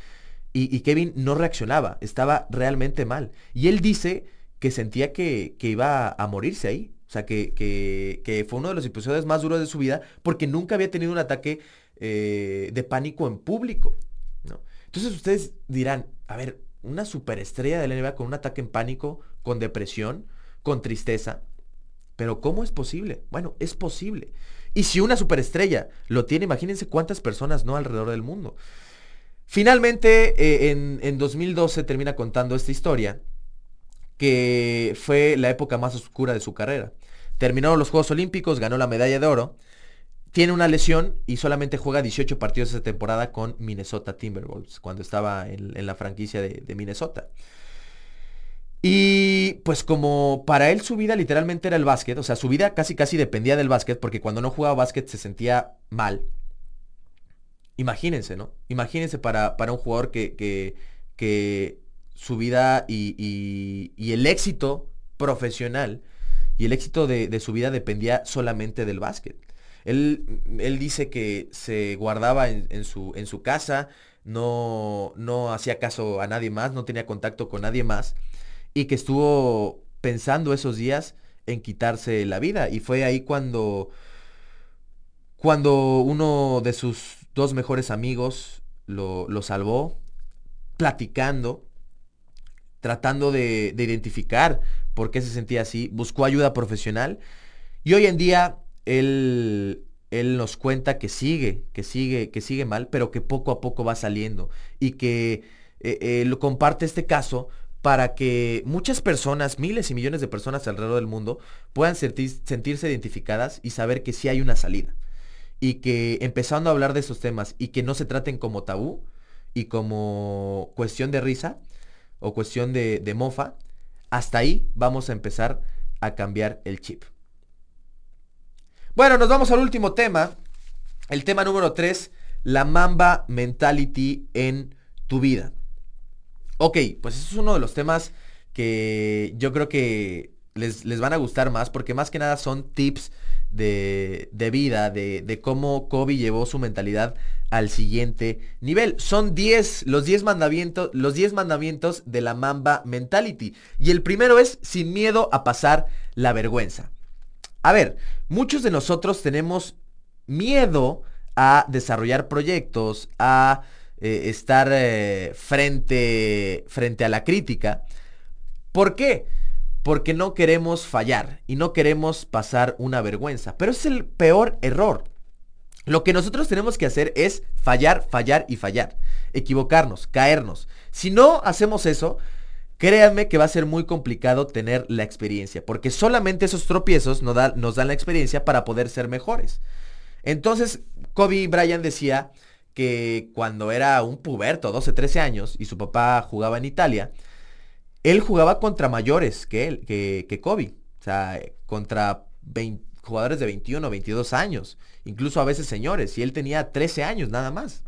Y, Kevin no reaccionaba, estaba realmente mal. Y él dice que sentía que, iba a morirse ahí. O sea, que, que, fue uno de los episodios más duros de su vida porque nunca había tenido un ataque eh, de pánico en público. ¿no? Entonces ustedes dirán, a ver, una superestrella de la NBA con un ataque en pánico, con depresión, con tristeza. Pero ¿cómo es posible? Bueno, es posible. Y si una superestrella lo tiene, imagínense cuántas personas no alrededor del mundo. Finalmente, eh, en, en 2012 termina contando esta historia, que fue la época más oscura de su carrera. Terminaron los Juegos Olímpicos, ganó la medalla de oro, tiene una lesión y solamente juega 18 partidos esta temporada con Minnesota Timberwolves, cuando estaba en, la franquicia de, Minnesota. Y pues como para él su vida literalmente era el básquet, o sea, su vida casi casi dependía del básquet, porque cuando no jugaba básquet se sentía mal. Imagínense, ¿no? Imagínense para, para un jugador que, que, su vida y, el éxito profesional y el éxito de, su vida dependía solamente del básquet. Él, él dice que se guardaba en, su, en su casa, no, no hacía caso a nadie más, no tenía contacto con nadie más y que estuvo pensando esos días en quitarse la vida. Y fue ahí cuando, cuando uno de sus dos mejores amigos lo, lo salvó, platicando, tratando de, de, identificar por qué se sentía así, buscó ayuda profesional y hoy en día él, él nos cuenta que sigue, que sigue, que sigue mal, pero que poco a poco va saliendo y que eh, eh, lo comparte este caso para que muchas personas, miles y millones de personas alrededor del mundo, puedan sentirse identificadas y saber que sí hay una salida. Y que empezando a hablar de esos temas y que no se traten como tabú y como cuestión de risa o cuestión de mofa, hasta ahí vamos a empezar a cambiar el chip. Bueno, nos vamos al último tema. El tema número 3, la Mamba Mentality en tu vida. Ok, pues eso es uno de los temas que yo creo que les, les van a gustar más porque más que nada son tips de, de vida, de, de, cómo Kobe llevó su mentalidad al siguiente nivel. Son 10, los 10 mandamientos, los 10 mandamientos de la Mamba Mentality. Y el primero es sin miedo a pasar la vergüenza. A ver, muchos de nosotros tenemos miedo a desarrollar proyectos, a eh, estar eh, frente, frente a la crítica. ¿Por qué? Porque no queremos fallar y no queremos pasar una vergüenza. Pero es el peor error. Lo que nosotros tenemos que hacer es fallar, fallar y fallar. Equivocarnos, caernos. Si no hacemos eso, créanme que va a ser muy complicado tener la experiencia. Porque solamente esos tropiezos nos, nos dan la experiencia para poder ser mejores. Entonces, Kobe Bryant decía que cuando era un puberto, 12, 13 años, y su papá jugaba en Italia, él jugaba contra mayores que él, que, Kobe. O sea, contra jugadores de 21, 22 años, incluso a veces señores, y él tenía 13 años nada más.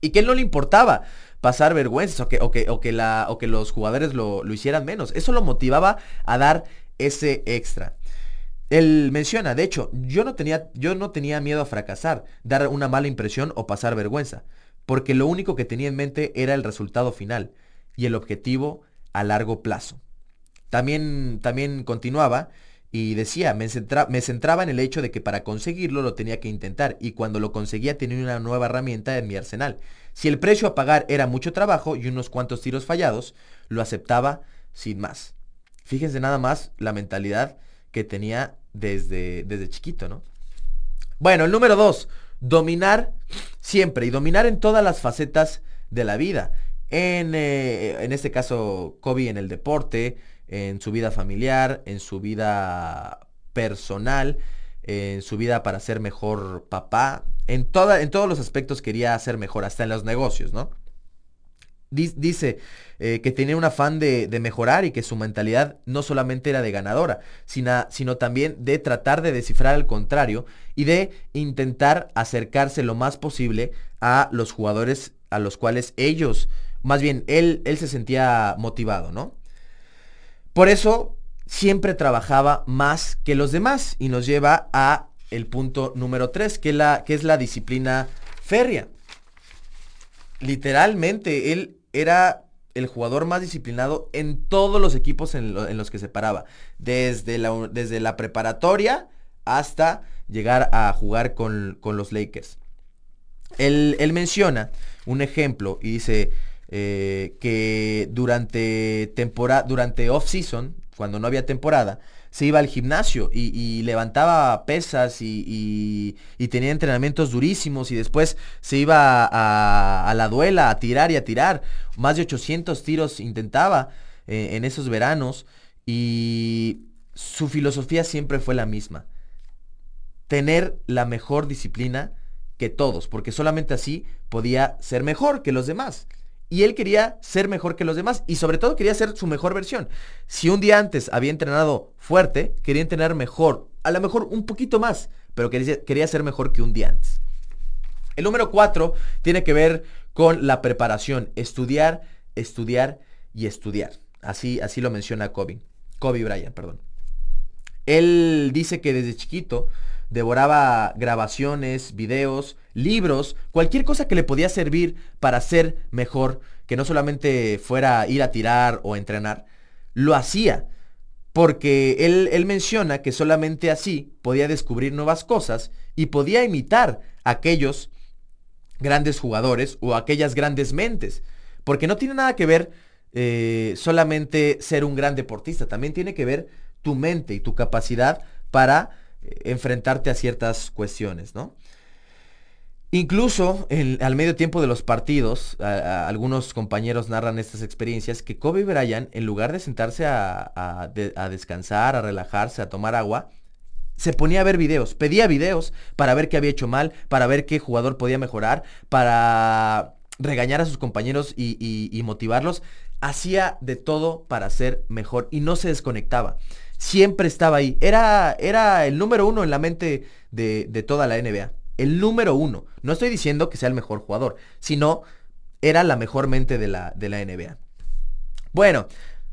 Y que él no le importaba pasar vergüenzas o que, o o o los jugadores lo, lo hicieran menos. Eso lo motivaba a dar ese extra. Él menciona, de hecho, yo no, tenía, yo no tenía miedo a fracasar, dar una mala impresión o pasar vergüenza, porque lo único que tenía en mente era el resultado final y el objetivo a largo plazo. También, también continuaba y decía, me, me centraba en el hecho de que para conseguirlo lo tenía que intentar y cuando lo conseguía tenía una nueva herramienta en mi arsenal. Si el precio a pagar era mucho trabajo y unos cuantos tiros fallados, lo aceptaba sin más. Fíjense nada más la mentalidad que tenía desde, desde chiquito, ¿no? Bueno, el número dos, dominar siempre y dominar en todas las facetas de la vida. En, eh, en este caso, Kobe en el deporte, en su vida familiar, en su vida personal, en su vida para ser mejor papá. En, en todos los aspectos quería ser mejor, hasta en los negocios, ¿no? Dice eh, que tenía un afán de, mejorar y que su mentalidad no solamente era de ganadora, sino, sino también de tratar de descifrar al contrario y de intentar acercarse lo más posible a los jugadores a los cuales ellos, más bien él, él se sentía motivado, ¿no? Por eso siempre trabajaba más que los demás y nos lleva a el punto número 3, que, es la disciplina férrea. Literalmente, él era el jugador más disciplinado en todos los equipos en, los que se paraba. Desde la, desde la, preparatoria hasta llegar a jugar con, los Lakers. Él, menciona un ejemplo y dice eh, que durante, temporada, durante off-season, cuando no había temporada, se iba al gimnasio y, levantaba pesas y, tenía entrenamientos durísimos y después se iba a, la duela a tirar y a tirar. Más de 800 tiros intentaba eh, en esos veranos y su filosofía siempre fue la misma. Tener la mejor disciplina que todos, porque solamente así podía ser mejor que los demás y él quería ser mejor que los demás y sobre todo quería ser su mejor versión. Si un día antes había entrenado fuerte, quería entrenar mejor, a lo mejor un poquito más, pero quería, quería ser mejor que un día antes. El número cuatro tiene que ver con la preparación, estudiar, estudiar y estudiar. Así, así lo menciona Kobe. Kobe Bryant, perdón. Él dice que desde chiquito devoraba grabaciones, videos, libros, cualquier cosa que le podía servir para ser mejor, que no solamente fuera ir a tirar o entrenar, lo hacía. Porque él, él menciona que solamente así podía descubrir nuevas cosas y podía imitar a aquellos grandes jugadores o aquellas grandes mentes. Porque no tiene nada que ver eh, solamente ser un gran deportista, también tiene que ver tu mente y tu capacidad para eh, enfrentarte a ciertas cuestiones, ¿no? Incluso al medio tiempo de los partidos, algunos compañeros narran estas experiencias que Kobe Bryant, en lugar de sentarse a, descansar, a relajarse, a tomar agua, se ponía a ver videos, pedía videos para ver qué había hecho mal, para ver qué jugador podía mejorar, para regañar a sus compañeros y motivarlos hacía de todo para ser mejor y no se desconectaba. Siempre estaba ahí. Era, era el número uno en la mente de, de toda la NBA. El número uno. No estoy diciendo que sea el mejor jugador, sino era la mejor mente de la, de la NBA. Bueno,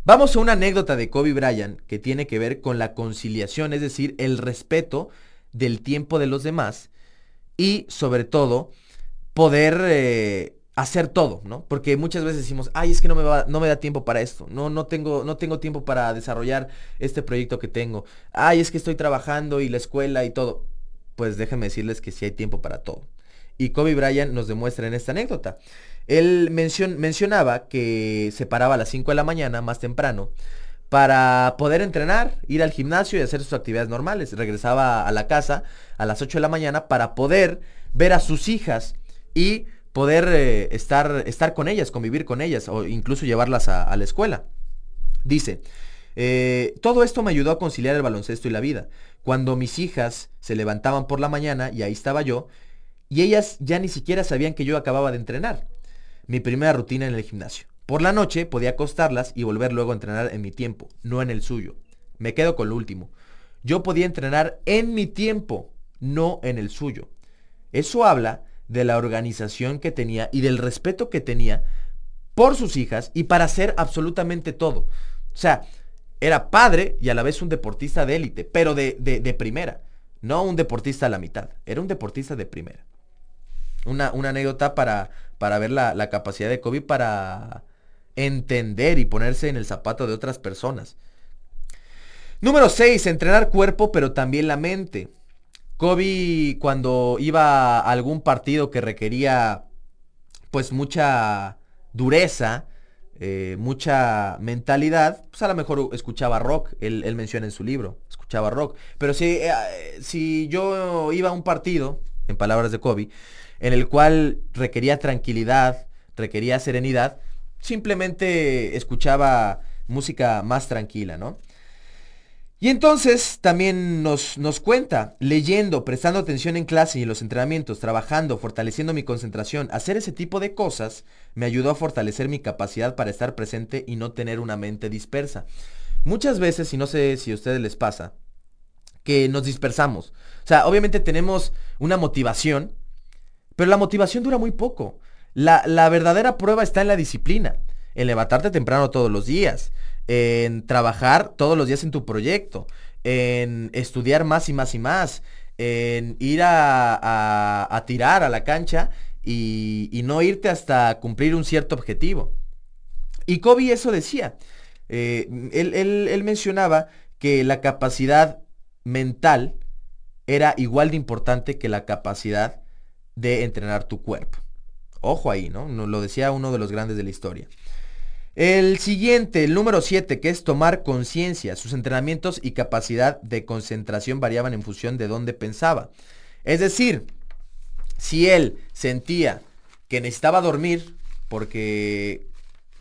vamos a una anécdota de Kobe Bryant que tiene que ver con la conciliación, es decir, el respeto del tiempo de los demás y sobre todo poder eh, hacer todo, ¿no? Porque muchas veces decimos, ay, es que no me, va, no me da tiempo para esto, no, no, tengo, no tengo tiempo para desarrollar este proyecto que tengo, ay, es que estoy trabajando y la escuela y todo. Pues déjenme decirles que sí hay tiempo para todo. Y Kobe Bryant nos demuestra en esta anécdota. Él mencionaba que se paraba a las 5 de la mañana, más temprano, para poder entrenar, ir al gimnasio y hacer sus actividades normales. Regresaba a la casa a las 8 de la mañana para poder ver a sus hijas y poder eh, estar, estar con ellas, convivir con ellas o incluso llevarlas a, la escuela. Dice, eh, todo esto me ayudó a conciliar el baloncesto y la vida. Cuando mis hijas se levantaban por la mañana y ahí estaba yo, y ellas ya ni siquiera sabían que yo acababa de entrenar. Mi primera rutina en el gimnasio. Por la noche podía acostarlas y volver luego a entrenar en mi tiempo, no en el suyo. Me quedo con lo último. Yo podía entrenar en mi tiempo, no en el suyo. Eso habla de la organización que tenía y del respeto que tenía por sus hijas y para hacer absolutamente todo. O sea, era padre y a la vez un deportista de élite, pero de, de, primera, no un deportista a la mitad, era un deportista de primera. Una, una anécdota para, para ver la, la capacidad de Kobe para entender y ponerse en el zapato de otras personas. Número 6, entrenar cuerpo, pero también la mente. Kobe cuando iba a algún partido que requería pues mucha dureza, eh, mucha mentalidad, pues a lo mejor escuchaba rock, él, menciona en su libro, escuchaba rock. Pero si, eh, si yo iba a un partido, en palabras de Kobe, en el cual requería tranquilidad, requería serenidad, simplemente escuchaba música más tranquila, ¿no? Y entonces también nos, nos, cuenta, leyendo, prestando atención en clase y en los entrenamientos, trabajando, fortaleciendo mi concentración, hacer ese tipo de cosas me ayudó a fortalecer mi capacidad para estar presente y no tener una mente dispersa. Muchas veces, y no sé si a ustedes les pasa, que nos dispersamos. O sea, obviamente tenemos una motivación, pero la motivación dura muy poco. La, la verdadera prueba está en la disciplina, en levantarte temprano todos los días, en trabajar todos los días en tu proyecto, en estudiar más y más y más, en ir a, tirar a la cancha y, no irte hasta cumplir un cierto objetivo. Y Kobe eso decía. Eh, él, él mencionaba que la capacidad mental era igual de importante que la capacidad de entrenar tu cuerpo. Ojo ahí, ¿no? Lo decía uno de los grandes de la historia. El siguiente, el número 7, que es tomar conciencia. Sus entrenamientos y capacidad de concentración variaban en función de dónde pensaba. Es decir, si él sentía que necesitaba dormir porque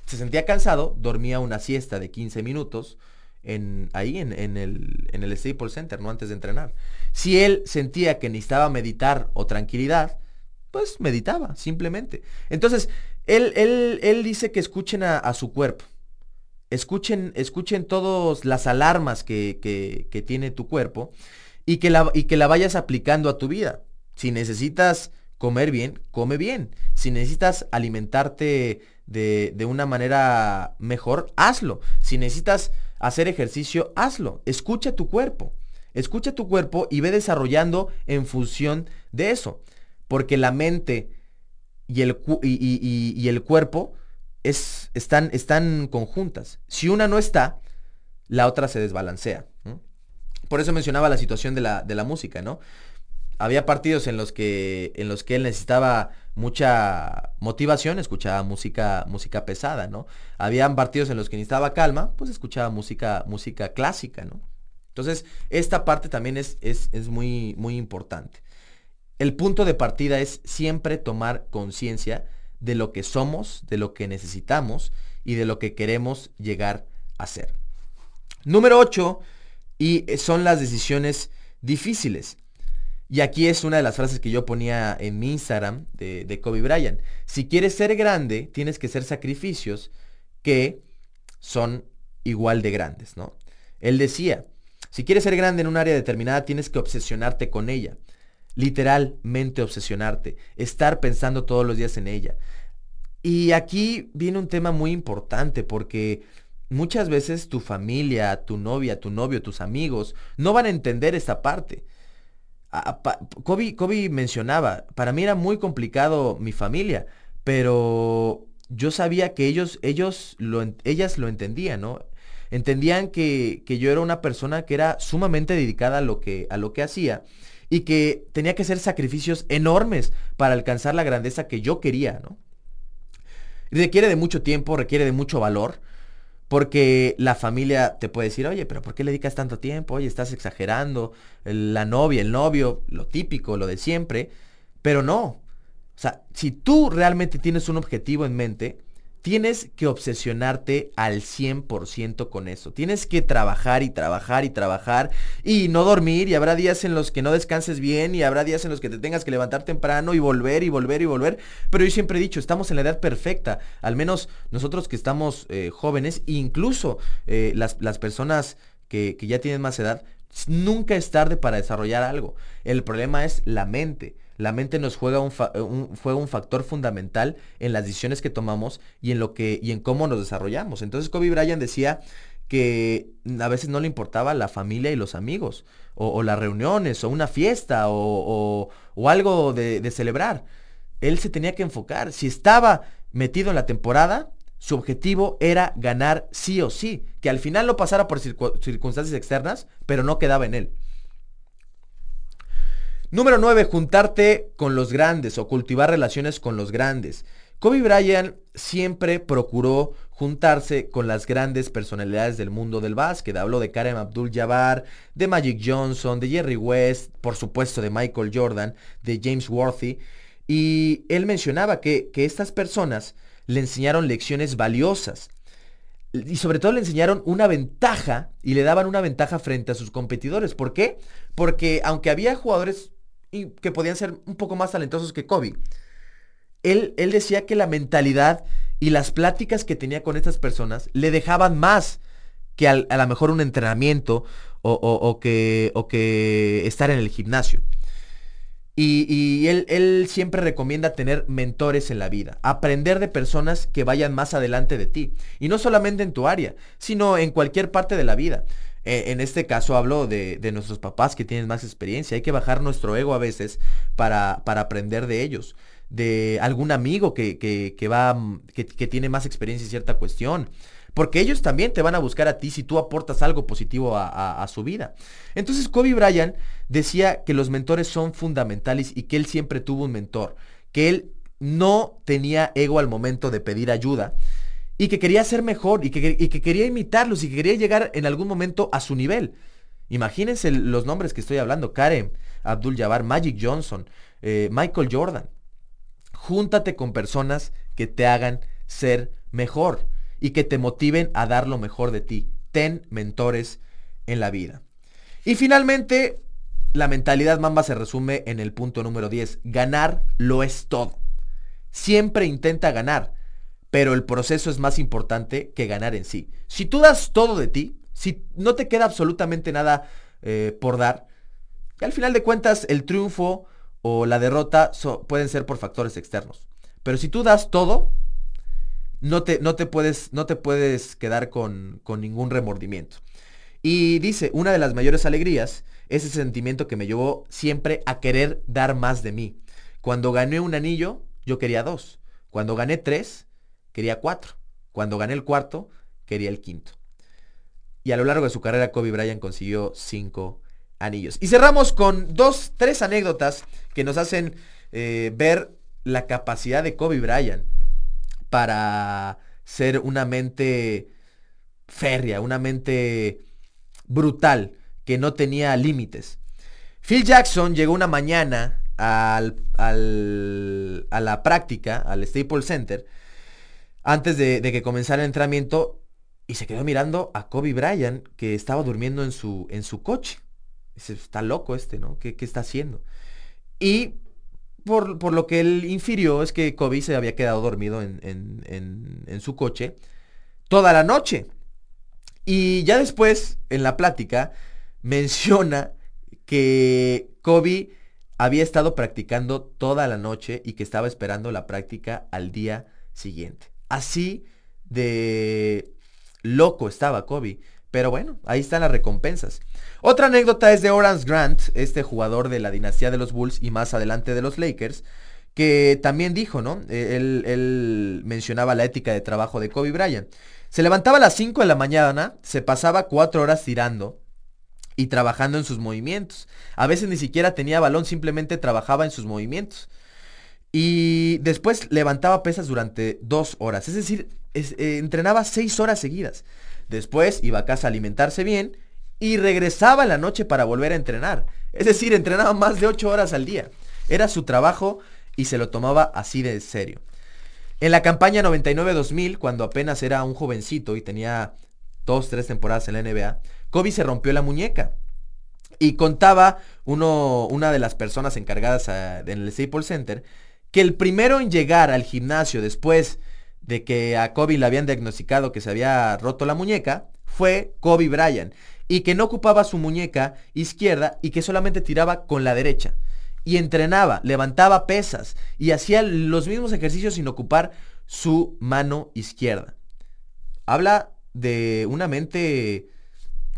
se sentía cansado, dormía una siesta de 15 minutos en, ahí en, el, en el Staples Center, no antes de entrenar. Si él sentía que necesitaba meditar o tranquilidad, pues meditaba, simplemente. Entonces, él, él, él dice que escuchen a, su cuerpo. Escuchen, escuchen todas las alarmas que, que, tiene tu cuerpo y que, la, y que la vayas aplicando a tu vida. Si necesitas comer bien, come bien. Si necesitas alimentarte de, de, una manera mejor, hazlo. Si necesitas hacer ejercicio, hazlo. Escucha tu cuerpo. Escucha tu cuerpo y ve desarrollando en función de eso. Porque la mente y el, y, el cuerpo es, están, están conjuntas. Si una no está, la otra se desbalancea. Por eso mencionaba la situación de la, de la música, ¿no? había partidos en los que en los que él necesitaba mucha motivación, escuchaba música música pesada, ¿no? Habían partidos en los que necesitaba calma, pues escuchaba música música clásica, ¿no? Entonces, esta parte también es, es, es muy, muy importante. El punto de partida es siempre tomar conciencia de lo que somos, de lo que necesitamos y de lo que queremos llegar a ser. Número 8, y son las decisiones difíciles. Y aquí es una de las frases que yo ponía en mi Instagram de, de Kobe Bryant. Si quieres ser grande, tienes que hacer sacrificios que son igual de grandes, ¿no? Él decía, si quieres ser grande en un área determinada, tienes que obsesionarte con ella. Literalmente obsesionarte. Estar pensando todos los días en ella. Y aquí viene un tema muy importante porque muchas veces tu familia, tu novia, tu novio, tus amigos no van a entender esta parte. Kobe, mencionaba, para mí era muy complicado mi familia, pero yo sabía que ellos, ellos lo, ellas lo entendían, ¿no? Entendían que, que, yo era una persona que era sumamente dedicada a lo que, a lo que hacía y que tenía que hacer sacrificios enormes para alcanzar la grandeza que yo quería, ¿no? Requiere de mucho tiempo, requiere de mucho valor, porque la familia te puede decir, oye, pero ¿por qué le dedicas tanto tiempo? Oye, estás exagerando. La novia, el novio, lo típico, lo de siempre. Pero no. O sea, si tú realmente tienes un objetivo en mente, tienes que obsesionarte al 100% con eso. Tienes que trabajar y trabajar y trabajar y no dormir y habrá días en los que no descanses bien y habrá días en los que te tengas que levantar temprano y volver y volver y volver. Pero yo siempre he dicho, estamos en la edad perfecta. Al menos nosotros que estamos eh, jóvenes, incluso eh, las, las, personas que, que ya tienen más edad, nunca es tarde para desarrollar algo. El problema es la mente la mente nos juega un, un factor fundamental en las decisiones que tomamos y en lo que y en cómo nos desarrollamos. Entonces Kobe Bryant decía que a veces no le importaba la familia y los amigos, o, las reuniones, o una fiesta, o, algo de, de, celebrar. Él se tenía que enfocar. Si estaba metido en la temporada, su objetivo era ganar sí o sí. Que al final lo pasara por circunstancias externas, pero no quedaba en él. Número 9, juntarte con los grandes o cultivar relaciones con los grandes. Kobe Bryant siempre procuró juntarse con las grandes personalidades del mundo del básquet. Habló de Kareem Abdul-Jabbar, de Magic Johnson, de Jerry West, por supuesto de Michael Jordan, de James Worthy. Y él mencionaba que, que estas personas le enseñaron lecciones valiosas. Y sobre todo le enseñaron una ventaja y le daban una ventaja frente a sus competidores. ¿Por qué? Porque aunque había jugadores que podían ser un poco más talentosos que Kobe. Él, él decía que la mentalidad y las pláticas que tenía con estas personas le dejaban más que a lo mejor un entrenamiento o, que, o que estar en el gimnasio. Y, y él, él, siempre recomienda tener mentores en la vida, aprender de personas que vayan más adelante de ti. Y no solamente en tu área, sino en cualquier parte de la vida. Eh, en este caso hablo de, nuestros papás que tienen más experiencia. Hay que bajar nuestro ego a veces para, para aprender de ellos. De algún amigo que, que, va, mm, que, tiene más experiencia en cierta cuestión. Porque ellos también te van a buscar a ti si tú aportas algo positivo a, a su vida. Entonces Kobe Bryant decía que los mentores son fundamentales y que él siempre tuvo un mentor. Que él no tenía ego al momento de pedir ayuda y que quería ser mejor y que, quería imitarlos y que quería llegar en algún momento a su nivel. Imagínense los nombres que estoy hablando, Karen, Abdul Jabbar, Magic Johnson, eh, Michael Jordan. Júntate con personas que te hagan ser mejor y que te motiven a dar lo mejor de ti. Ten mentores en la vida. Y finalmente, la mentalidad mamba se resume en el punto número 10. Ganar lo es todo. Siempre intenta ganar pero el proceso es más importante que ganar en sí. Si tú das todo de ti, si no te queda absolutamente nada eh, por dar, al final de cuentas el triunfo o la derrota pueden ser por factores externos. Pero si tú das todo, no te, no te, puedes, no te puedes quedar con, con ningún remordimiento. Y dice, una de las mayores alegrías es ese sentimiento que me llevó siempre a querer dar más de mí. Cuando gané un anillo, yo quería dos. Cuando gané tres, quería cuatro. Cuando gané el cuarto, quería el quinto. Y a lo largo de su carrera, Kobe Bryant consiguió cinco anillos. Y cerramos con dos, tres anécdotas que nos hacen eh, ver la capacidad de Kobe Bryant para ser una mente férrea, una mente brutal, que no tenía límites. Phil Jackson llegó una mañana a la práctica, al Staples Center, antes de, que comenzara el entrenamiento, y se quedó mirando a Kobe Bryant, que estaba durmiendo en su, en su coche. Dice, está loco este, ¿no? ¿Qué, está haciendo? Y por, por, lo que él infirió es que Kobe se había quedado dormido en, en, en su coche toda la noche. Y ya después, en la plática, menciona que Kobe había estado practicando toda la noche y que estaba esperando la práctica al día siguiente. Así de loco estaba Kobe. Pero bueno, ahí están las recompensas. Otra anécdota es de Orance Grant, este jugador de la dinastía de los Bulls y más adelante de los Lakers, que también dijo, ¿no? Él, él mencionaba la ética de trabajo de Kobe Bryant. Se levantaba a las 5 de la mañana, se pasaba 4 horas tirando y trabajando en sus movimientos. A veces ni siquiera tenía balón, simplemente trabajaba en sus movimientos. Y después levantaba pesas durante 2 horas, es decir, eh, entrenaba 6 horas seguidas. Después iba a casa a alimentarse bien y regresaba en la noche para volver a entrenar. Es decir, entrenaba más de 8 horas al día. Era su trabajo y se lo tomaba así de serio. En la campaña 99-2000, cuando apenas era un jovencito y tenía dos, tres temporadas en la NBA, Kobe se rompió la muñeca. Y contaba uno, una de las personas encargadas en el Staples Center que el primero en llegar al gimnasio después de que a Kobe le habían diagnosticado que se había roto la muñeca fue Kobe Bryant y que no ocupaba su muñeca izquierda y que solamente tiraba con la derecha y entrenaba, levantaba pesas y hacía los mismos ejercicios sin ocupar su mano izquierda. Habla de una mente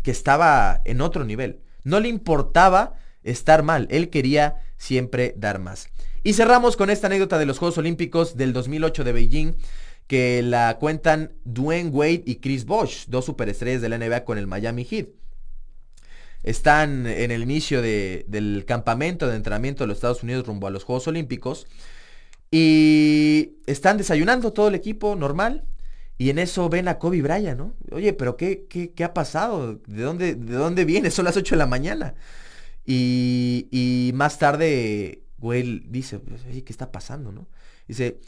que estaba en otro nivel. No le importaba estar mal, él quería siempre dar más. Y cerramos con esta anécdota de los Juegos Olímpicos del 2008 de Beijing, que la cuentan Dwayne Wade y Chris Bosh, dos superestrellas de la NBA con el Miami Heat están en el inicio del campamento de entrenamiento de los Estados Unidos rumbo a los Juegos Olímpicos. Y están desayunando todo el equipo normal. Y en eso ven a Kobe Bryant, ¿no? Oye, pero ¿qué, qué, ha pasado? ¿De dónde, ¿De dónde viene? Son las 8 de la mañana. Y, y más tarde, güey, dice, oye, ¿qué está pasando, no? Dice,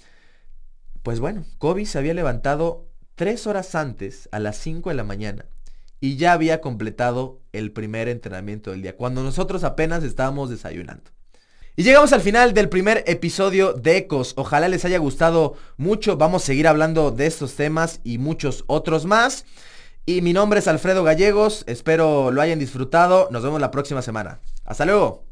pues bueno, Kobe se había levantado tres horas antes, a las 5 de la mañana, y ya había completado el primer entrenamiento del día, cuando nosotros apenas estábamos desayunando. Y llegamos al final del primer episodio de Ecos. Ojalá les haya gustado mucho. Vamos a seguir hablando de estos temas y muchos otros más. Y mi nombre es Alfredo Gallegos. Espero lo hayan disfrutado. Nos vemos la próxima semana. Hasta luego.